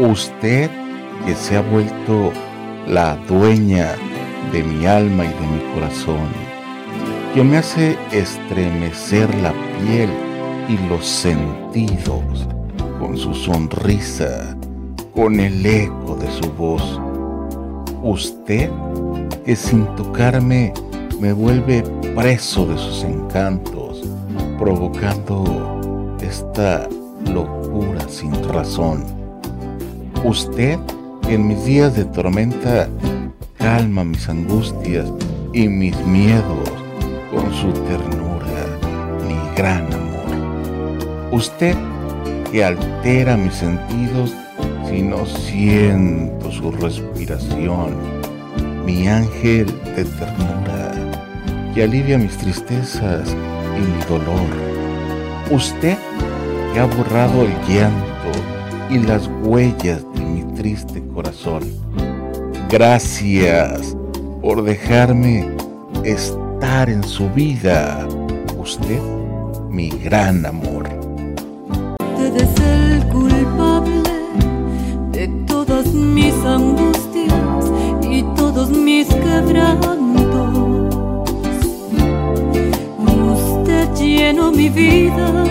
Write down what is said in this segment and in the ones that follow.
Usted que se ha vuelto la dueña de mi alma y de mi corazón, que me hace estremecer la piel y los sentidos con su sonrisa, con el eco de su voz. Usted que sin tocarme me vuelve preso de sus encantos, provocando esta locura sin razón. Usted en mis días de tormenta calma mis angustias y mis miedos con su ternura, mi gran amor. Usted que altera mis sentidos si no siento su respiración, mi ángel de ternura que alivia mis tristezas y mi dolor. Usted que ha borrado el llanto y las huellas triste corazón. Gracias por dejarme estar en su vida. Usted, mi gran amor. Usted es el culpable de todas mis angustias y todos mis quebrantos. Usted llenó mi vida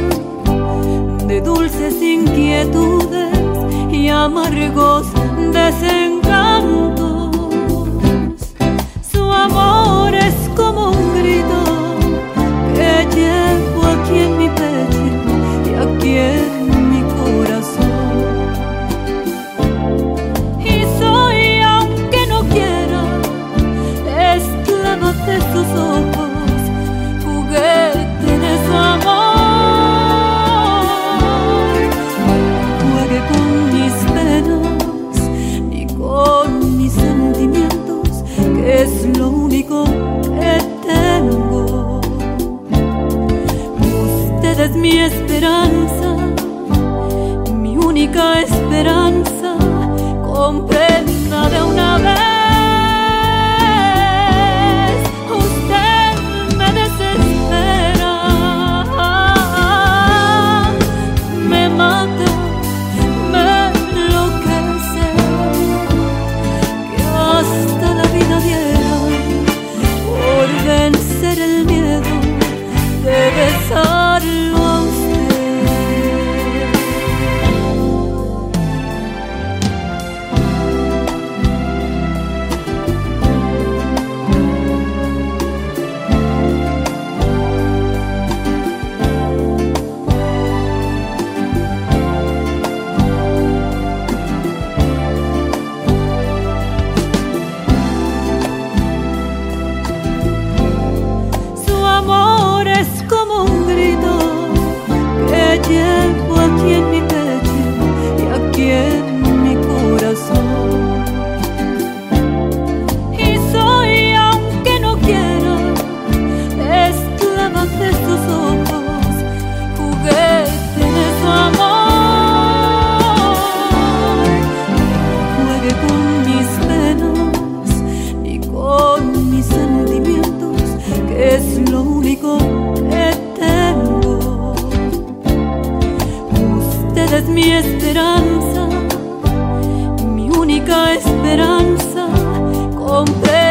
de dulces inquietudes amargos es mi esperanza, mi única esperanza. Comprenda de una vez. Es mi esperanza, mi única esperanza. Compré